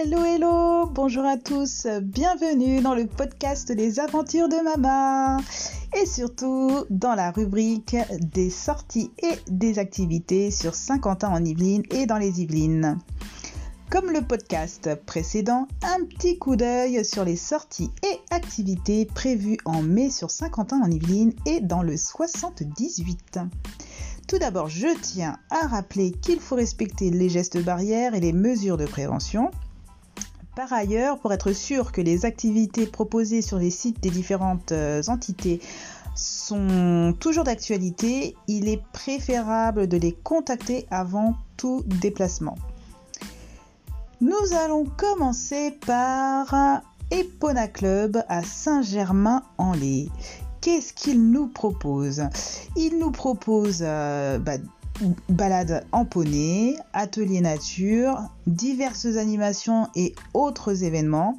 Hello, hello, bonjour à tous, bienvenue dans le podcast des aventures de Mama et surtout dans la rubrique des sorties et des activités sur Saint-Quentin en Yvelines et dans les Yvelines. Comme le podcast précédent, un petit coup d'œil sur les sorties et activités prévues en mai sur Saint-Quentin en Yvelines et dans le 78. Tout d'abord, je tiens à rappeler qu'il faut respecter les gestes barrières et les mesures de prévention. Par ailleurs, pour être sûr que les activités proposées sur les sites des différentes euh, entités sont toujours d'actualité, il est préférable de les contacter avant tout déplacement. Nous allons commencer par Epona Club à Saint-Germain-en-Laye. Qu'est-ce qu'il nous propose? Il nous propose euh, bah, balade en poney, atelier nature, diverses animations et autres événements.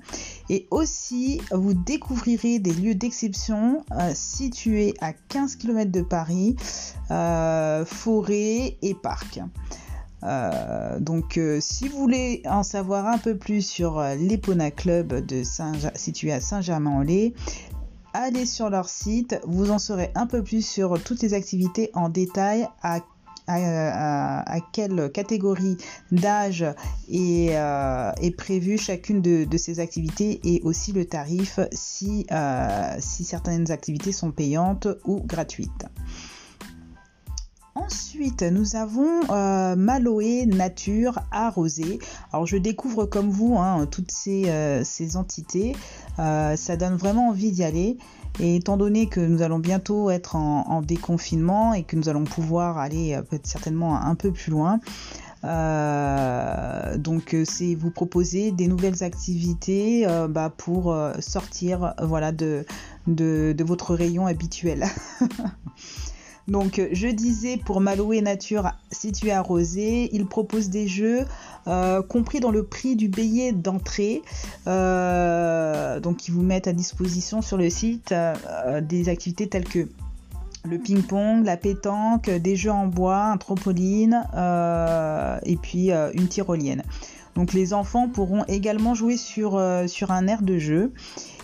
Et aussi, vous découvrirez des lieux d'exception euh, situés à 15 km de Paris, euh, forêts et parcs. Euh, donc, si vous voulez en savoir un peu plus sur l'Epona Club de situé à Saint-Germain-en-Laye, allez sur leur site, vous en saurez un peu plus sur toutes les activités en détail à, quelle catégorie d'âge est, euh, est prévue chacune de, ces activités et aussi le tarif si, euh, si certaines activités sont payantes ou gratuites. Ensuite, nous avons euh, Maloé Nature Arrosée. Alors, je découvre comme vous hein, toutes ces, ces entités. ça donne vraiment envie d'y aller. Et étant donné que nous allons bientôt être en, déconfinement et que nous allons pouvoir aller euh, peut-être certainement un peu plus loin, euh, donc euh, c'est vous proposer des nouvelles activités bah, pour sortir voilà de, de, votre rayon habituel. donc je disais pour Maloé Nature situé à Rosé, il propose des jeux euh, compris dans le prix du billet d'entrée. Euh, donc ils vous mettent à disposition sur le site euh, des activités telles que le ping-pong, la pétanque, des jeux en bois, un trampoline et puis une tyrolienne. Donc les enfants pourront également jouer sur un air de jeu.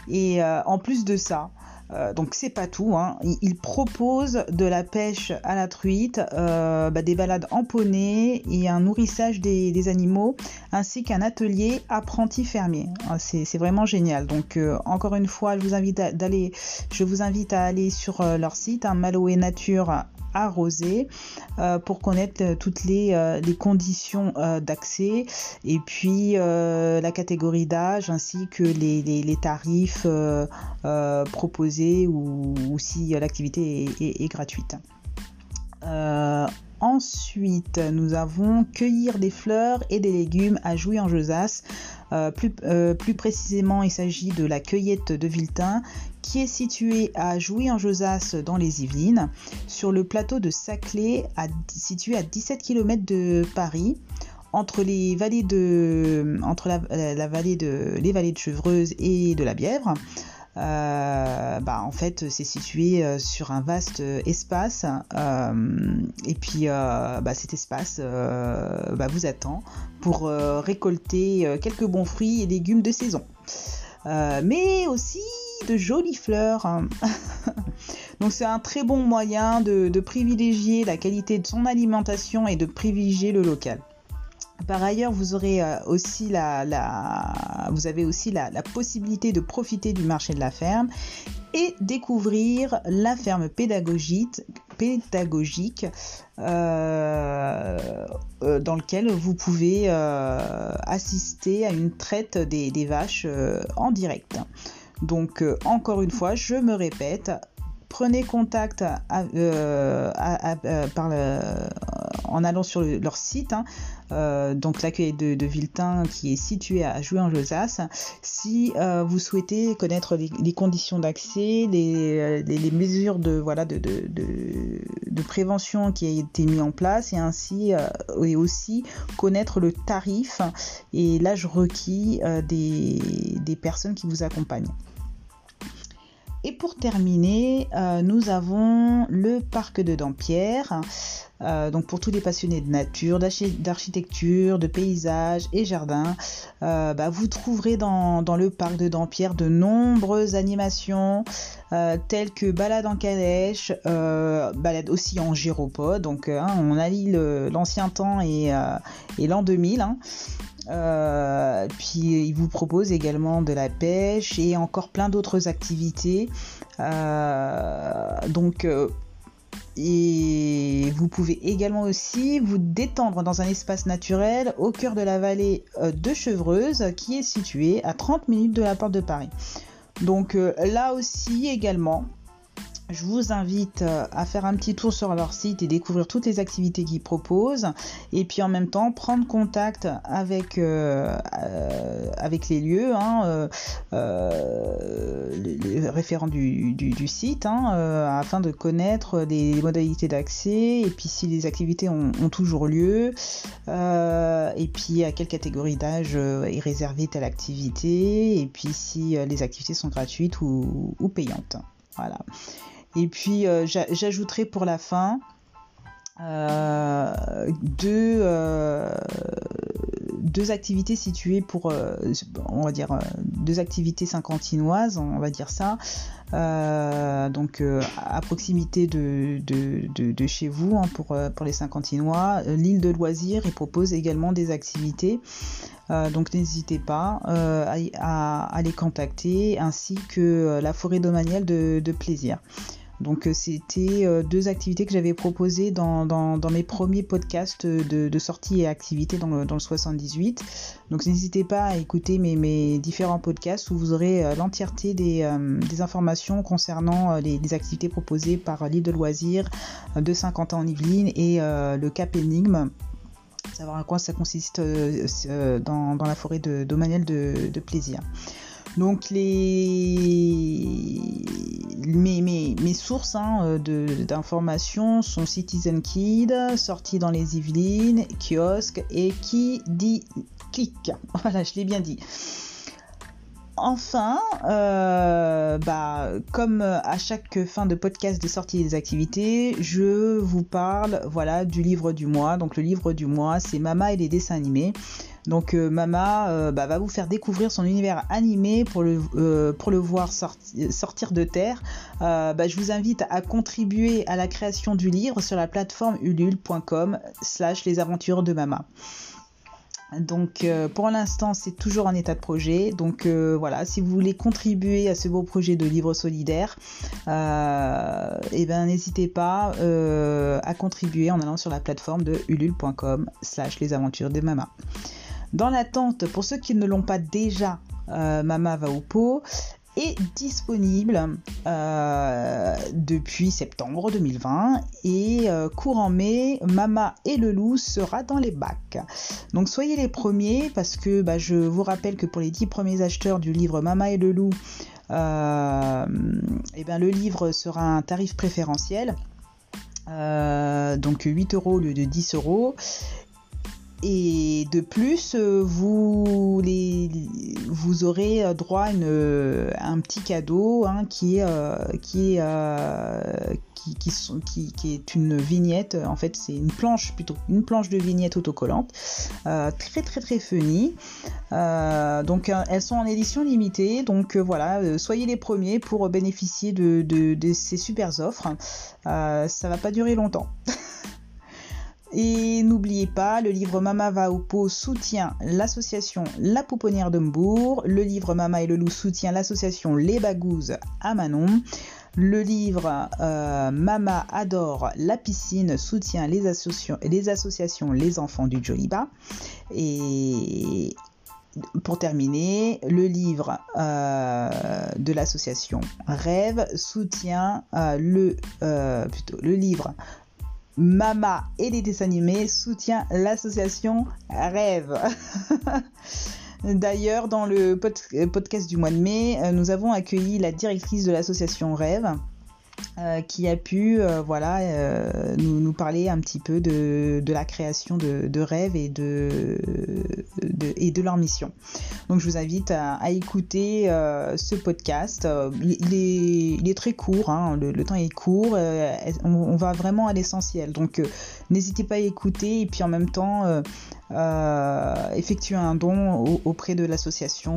Et en plus de ça, euh, donc c'est pas tout. Hein. Il, propose de la pêche à la truite, euh, bah, des balades en poney et un nourrissage des, animaux, ainsi qu'un atelier apprenti fermier. Ah, c'est vraiment génial. Donc euh, encore une fois, je vous invite à, aller sur leur site, hein, Nature arrosé pour connaître toutes les, conditions d'accès et puis la catégorie d'âge ainsi que les, tarifs proposés ou, si l'activité est, gratuite. Ensuite, nous avons cueillir des fleurs et des légumes à Jouy en Josas. plus, plus, précisément, il s'agit de la cueillette de Viltin qui est situé à Jouy-en-Josas dans les Yvelines, sur le plateau de Saclay, situé à 17 km de Paris entre les vallées de entre la, vallée de les vallées de Chevreuse et de la Bièvre. Euh, bah, en fait, c'est situé euh, sur un vaste espace. Euh, et puis, bah, cet espace bah, vous attend pour récolter quelques bons fruits et légumes de saison. mais aussi de jolies fleurs. Donc c'est un très bon moyen de, privilégier la qualité de son alimentation et de privilégier le local. Par ailleurs, vous aurez euh, aussi la, avez aussi la, possibilité de profiter du marché de la ferme et découvrir la ferme pédagogique, euh, euh, dans lequel vous pouvez assister à une traite des vaches en direct. Donc encore une fois, je me répète, prenez contact en allant sur leur site, hein, donc l'accueil de, de, Viltin qui est situé à Jouy en Josas. Si euh, vous souhaitez connaître les, conditions d'accès, les, mesures de, voilà, de, prévention qui a été mis en place et ainsi et aussi connaître le tarif et l'âge requis des, personnes qui vous accompagnent. Et pour terminer, euh, nous avons le parc de Dampierre. Euh, donc pour tous les passionnés de nature, d'architecture, de paysage et jardin, euh, bah, vous trouverez dans, le parc de Dampierre de nombreuses animations telles que balade en calèche, balade aussi en gyropode. Donc hein, on allie l'ancien temps et, l'an 2000. Hein. puis il vous propose également de la pêche et encore plein d'autres activités. donc et vous pouvez également aussi vous détendre dans un espace naturel au cœur de la vallée euh, de Chevreuse qui est située à 30 minutes de la porte de Paris. Donc euh, là aussi également, je vous invite euh, à faire un petit tour sur leur site et découvrir toutes les activités qu'ils proposent. Et puis en même temps, prendre contact avec, euh, euh, avec les lieux, hein, les, référents du, site, hein, afin de connaître des modalités d'accès et puis si les activités ont, toujours lieu. et puis à quelle catégorie d'âge est réservée telle activité. Et puis si les activités sont gratuites ou, ou payantes. Voilà. Et puis euh, j'ajouterai pour la fin euh, deux, euh, deux activités situées pour, on va dire, deux activités cinquantinoises, on va dire ça, donc à proximité de, de, chez vous hein, pour, pour les cinquantinois. L'île de loisirs propose également des activités. donc n'hésitez pas à, les contacter ainsi que la forêt domaniale de, de plaisir. Donc euh, c'était euh, deux activités que j'avais proposées dans, mes premiers podcasts de, sortie et activités dans le, 78. Donc n'hésitez pas à écouter mes, différents podcasts où vous aurez euh, l'entièreté des, informations concernant les, activités proposées par l'île de loisirs de Saint-Quentin en Yvelines et le Cap Énigme savoir à quoi ça consiste dans, la forêt de, de plaisir. Donc les mes, sources hein, d'informations sont Citizen Kid, sorti dans les Yvelines, kiosque et qui dit. Voilà, je l'ai bien dit. Enfin, euh, bah, comme à chaque fin de podcast de sortie des activités, je vous parle voilà du livre du mois. Donc le livre du mois, c'est Mama et les dessins animés. Donc euh, Mama euh, bah, va vous faire découvrir son univers animé pour le, euh, voir sortir de terre. Bah, je vous invite à contribuer à la création du livre sur la plateforme ulule.com slash les aventures de Mama. Donc pour l'instant c'est toujours en état de projet. Donc voilà, si vous voulez contribuer à ce beau projet de livre solidaire, eh ben n'hésitez pas à contribuer en allant sur la plateforme de ulule.com slash les aventures de Mama. Dans l'attente, pour ceux qui ne l'ont pas déjà, euh, Mama va au pot est disponible euh, depuis septembre 2020 et euh, courant mai, Mama et le loup sera dans les bacs. Donc soyez les premiers parce que bah, je vous rappelle que pour les 10 premiers acheteurs du livre Mama et le loup, eh bien, le livre sera un tarif préférentiel. donc 8 euros au lieu de 10 euros et de plus, euh, vous, les, vous aurez droit à, une, un petit cadeau hein, qui, est, euh, qui, euh, qui, est une vignette. En fait, c'est une planche plutôt, une planche de vignette autocollante, très très très funny. donc, elles sont en édition limitée. Donc voilà, soyez les premiers pour bénéficier de, ces super offres. ça va pas durer longtemps. Et n'oubliez pas, le livre Mama va au pot soutient l'association La Pouponnière d'Hombourg. Le livre Mama et le loup soutient l'association Les Bagouzes à Manon. Le livre euh, Mama adore la piscine soutient les, associations, les associations Les Enfants du Joliba. Et pour terminer, le livre euh, de l'association Rêve soutient euh, le, plutôt, le livre Mama et les dessins animés soutient l'association Rêve. D'ailleurs, dans le podcast du mois de mai, euh, nous avons accueilli la directrice de l'association Rêve euh, qui a pu euh, voilà, euh, nous, parler un petit peu de, la création de, de, rêves et de, et de leur mission. Donc je vous invite à, écouter ce podcast. Il est, très court, hein, le, temps est court, on, on, va vraiment à l'essentiel. Donc n'hésitez pas à écouter et puis en même temps effectuer un don auprès de l'association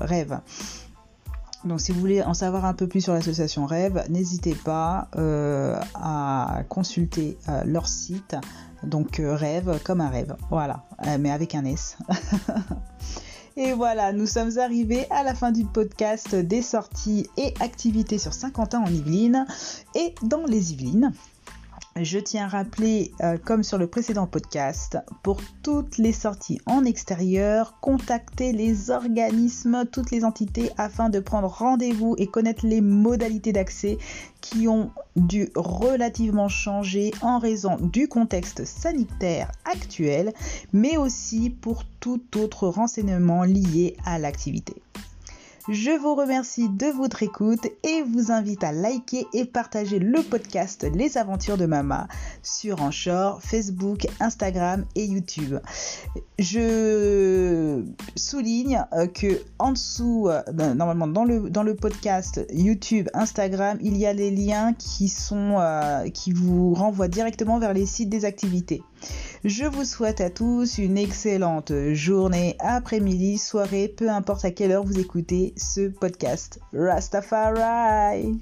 Rêve. Donc si vous voulez en savoir un peu plus sur l'association Rêve, n'hésitez pas euh, à consulter euh, leur site. Donc euh, Rêve comme un rêve, voilà, mais avec un S. Et voilà, nous sommes arrivés à la fin du podcast des sorties et activités sur Saint-Quentin en Yvelines et dans les Yvelines. Je tiens à rappeler, euh, comme sur le précédent podcast, pour toutes les sorties en extérieur, contactez les organismes, toutes les entités afin de prendre rendez-vous et connaître les modalités d'accès qui ont dû relativement changer en raison du contexte sanitaire actuel, mais aussi pour tout autre renseignement lié à l'activité. Je vous remercie de votre écoute et vous invite à liker et partager le podcast Les Aventures de Mama sur Anchor, Facebook, Instagram et YouTube. Je souligne euh, que en dessous, euh, normalement dans le, podcast YouTube, Instagram, il y a les liens qui euh, qui vous renvoient directement vers les sites des activités. Je vous souhaite à tous une excellente journée, après-midi, soirée, peu importe à quelle heure vous écoutez ce podcast. Rastafari